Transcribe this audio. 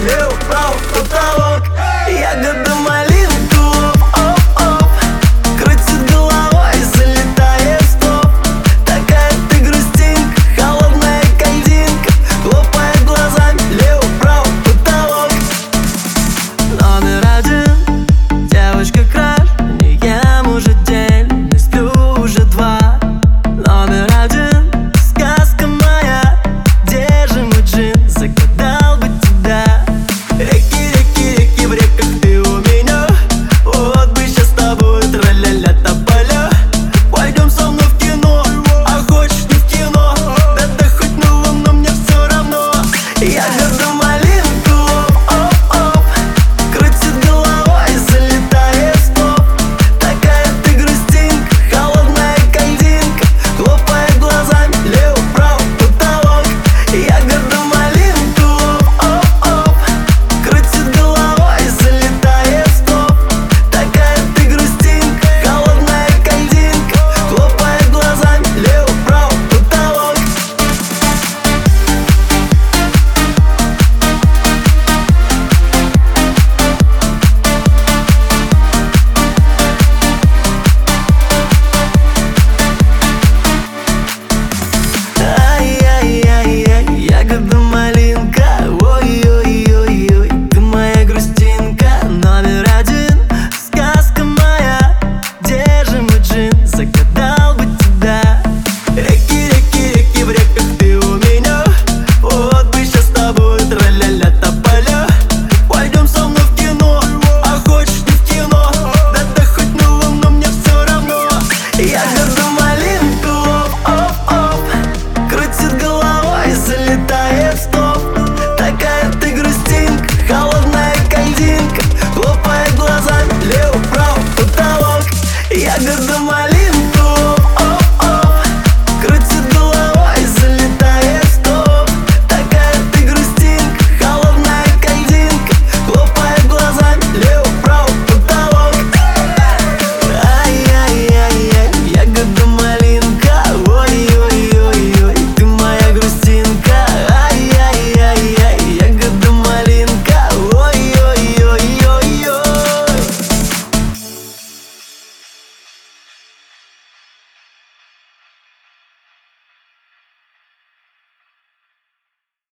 Lil Bro, потолок Я готов detalle